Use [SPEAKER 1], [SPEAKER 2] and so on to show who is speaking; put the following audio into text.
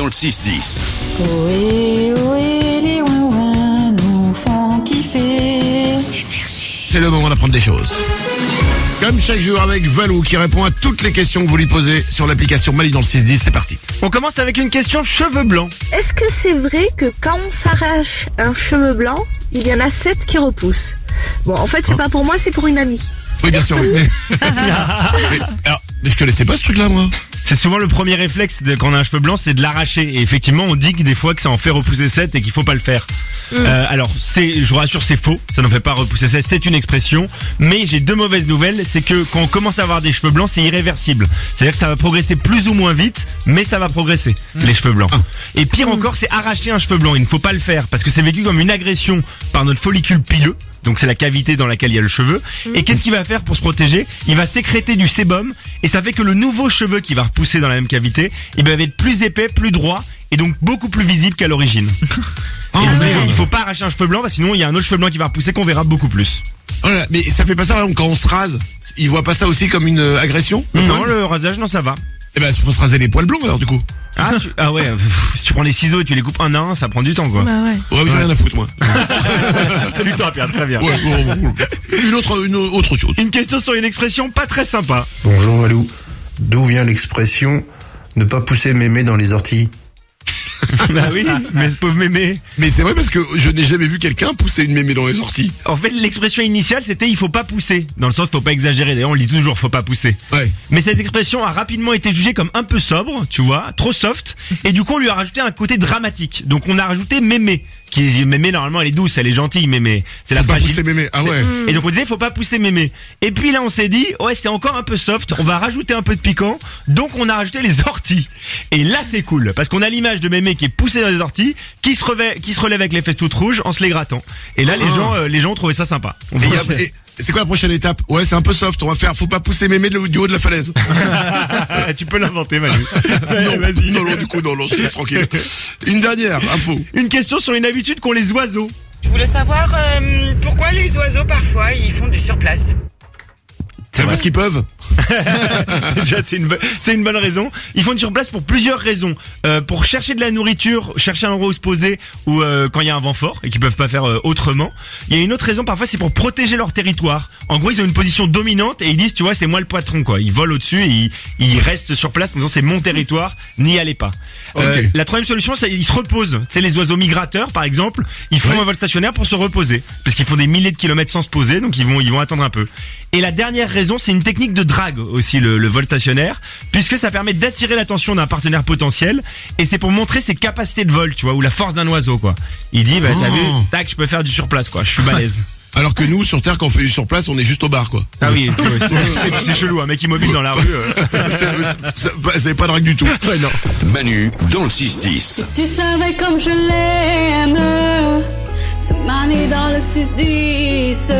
[SPEAKER 1] dans le 6-10.
[SPEAKER 2] Ohé, ohé, les ouin nous font kiffer.
[SPEAKER 3] C'est le moment d'apprendre des choses. Comme chaque jour avec Valou qui répond à toutes les questions que vous lui posez sur l'application Mali dans le 610, c'est parti.
[SPEAKER 4] On commence avec une question cheveux blancs.
[SPEAKER 5] Est-ce que c'est vrai que quand on s'arrache un cheveu blanc, il y en a sept qui repoussent? Bon, en fait, c'est pas pour moi, c'est pour une amie.
[SPEAKER 3] Oui, bien sûr. oui. Mais, mais- alors, mais je connaissais pas ce truc-là, moi.
[SPEAKER 4] C'est souvent le premier réflexe de, quand on a un cheveu blanc, c'est de l'arracher. Et effectivement, on dit que des fois que ça en fait repousser 7 et qu'il faut pas le faire. Euh, alors, c'est, je vous rassure, c'est faux. Ça n'en fait pas repousser 7. C'est une expression. Mais j'ai deux mauvaises nouvelles. C'est que quand on commence à avoir des cheveux blancs, c'est irréversible. C'est-à-dire que ça va progresser plus ou moins vite, mais ça va progresser, les cheveux blancs. Et pire encore, c'est arracher un cheveu blanc. Il ne faut pas le faire parce que c'est vécu comme une agression par notre follicule pileux. Donc c'est la cavité dans laquelle il y a le cheveu. Et qu'est-ce qu'il va faire pour se protéger? Il va sécréter du sébum et ça fait que le nouveau cheveu qui va repousser dans la même cavité, il va être plus épais, plus droit et donc beaucoup plus visible qu'à l'origine.
[SPEAKER 3] Oh,
[SPEAKER 4] il faut pas arracher un cheveu blanc, parce que sinon il y a un autre cheveu blanc qui va repousser qu'on verra beaucoup plus.
[SPEAKER 3] Oh là mais ça fait pas ça, par exemple, quand on se rase. Ils voient pas ça aussi comme une euh, agression
[SPEAKER 4] Non, le rasage, non, ça va.
[SPEAKER 3] Eh ben, faut se raser les poils blonds, alors, du coup.
[SPEAKER 4] Ah, tu- ah ouais, pff, si tu prends les ciseaux et tu les coupes un à un, ça prend du temps quoi.
[SPEAKER 5] Bah ouais.
[SPEAKER 3] Ouais, mais j'ai rien à foutre, moi.
[SPEAKER 4] T'as du temps à perdre, très bien.
[SPEAKER 3] Ouais, bon, bon, bon. Une autre, une autre chose.
[SPEAKER 4] Une question sur une expression pas très sympa.
[SPEAKER 6] Bonjour Valou. D'où vient l'expression ne pas pousser mémé dans les orties
[SPEAKER 4] bah oui, mais ce pauvre mémé.
[SPEAKER 3] Mais c'est vrai parce que je n'ai jamais vu quelqu'un pousser une mémé dans les orties.
[SPEAKER 4] En fait, l'expression initiale c'était il faut pas pousser. Dans le sens faut pas exagérer. D'ailleurs, on le dit toujours faut pas pousser.
[SPEAKER 3] Ouais.
[SPEAKER 4] Mais cette expression a rapidement été jugée comme un peu sobre, tu vois, trop soft, et du coup on lui a rajouté un côté dramatique. Donc on a rajouté mémé, qui mémé normalement elle est douce, elle est gentille, mémé. C'est la
[SPEAKER 3] pas
[SPEAKER 4] fragile-
[SPEAKER 3] pousser mémé. Ah ouais.
[SPEAKER 4] Et donc on disait faut pas pousser mémé. Et puis là on s'est dit ouais c'est encore un peu soft, on va rajouter un peu de piquant, donc on a rajouté les orties. Et là c'est cool parce qu'on a l'image de mémé qui est poussé dans les orties, qui se relève, qui se relève avec les fesses toutes rouges en se les grattant. Et là les
[SPEAKER 3] Ah.
[SPEAKER 4] gens, euh, les gens ont trouvé ça sympa. On
[SPEAKER 3] Et y a-
[SPEAKER 4] voit-
[SPEAKER 3] et c'est quoi la prochaine étape Ouais, c'est un peu soft. On va faire, faut pas pousser mémé de- du haut de la falaise.
[SPEAKER 4] tu peux l'inventer Manu.
[SPEAKER 3] Non,
[SPEAKER 4] vas-y.
[SPEAKER 3] non, non, du coup, non, non, je te laisse tranquille. Une dernière info.
[SPEAKER 4] Une question sur une habitude qu'ont les oiseaux.
[SPEAKER 7] Je voulais savoir euh, pourquoi les oiseaux parfois ils font du surplace?
[SPEAKER 3] C'est parce qu'ils peuvent.
[SPEAKER 4] Déjà, c'est une, bo- c'est une bonne raison. Ils font du surplace pour plusieurs raisons. Euh, pour chercher de la nourriture, chercher un endroit où se poser, ou euh, quand il y a un vent fort et qu'ils peuvent pas faire euh, autrement. Il y a une autre raison, parfois, c'est pour protéger leur territoire. En gros, ils ont une position dominante et ils disent, tu vois, c'est moi le patron, quoi. Ils volent au-dessus et ils, ils restent sur place en disant, c'est mon territoire, n'y allez pas. Euh,
[SPEAKER 3] Ok.
[SPEAKER 4] la troisième solution, c'est ils se reposent. Tu sais, les oiseaux migrateurs, par exemple, ils font
[SPEAKER 3] Ouais.
[SPEAKER 4] un vol stationnaire pour se reposer, parce qu'ils font des milliers de kilomètres sans se poser, donc ils vont, ils vont attendre un peu. Et la dernière raison, c'est une technique de drague aussi, le, le vol stationnaire, puisque ça permet d'attirer l'attention d'un partenaire potentiel, et c'est pour montrer ses capacités de vol, tu vois, ou la force d'un oiseau, quoi. Il dit, bah, t'as
[SPEAKER 3] Oh.
[SPEAKER 4] vu, tac, je peux faire du surplace, quoi, je suis balèze.
[SPEAKER 3] Alors que nous, sur Terre, quand on fait du surplace, on est juste au bar, quoi.
[SPEAKER 4] ah oui, c'est- c'est c'est chelou, un mec immobile dans la rue. euh.
[SPEAKER 3] C'est- c'est pas- C'est pas drague du tout.
[SPEAKER 4] Ouais, non.
[SPEAKER 1] Manu dans le 6-10.
[SPEAKER 2] Tu savais comme je l'aime. Ce mané dans le 6-10.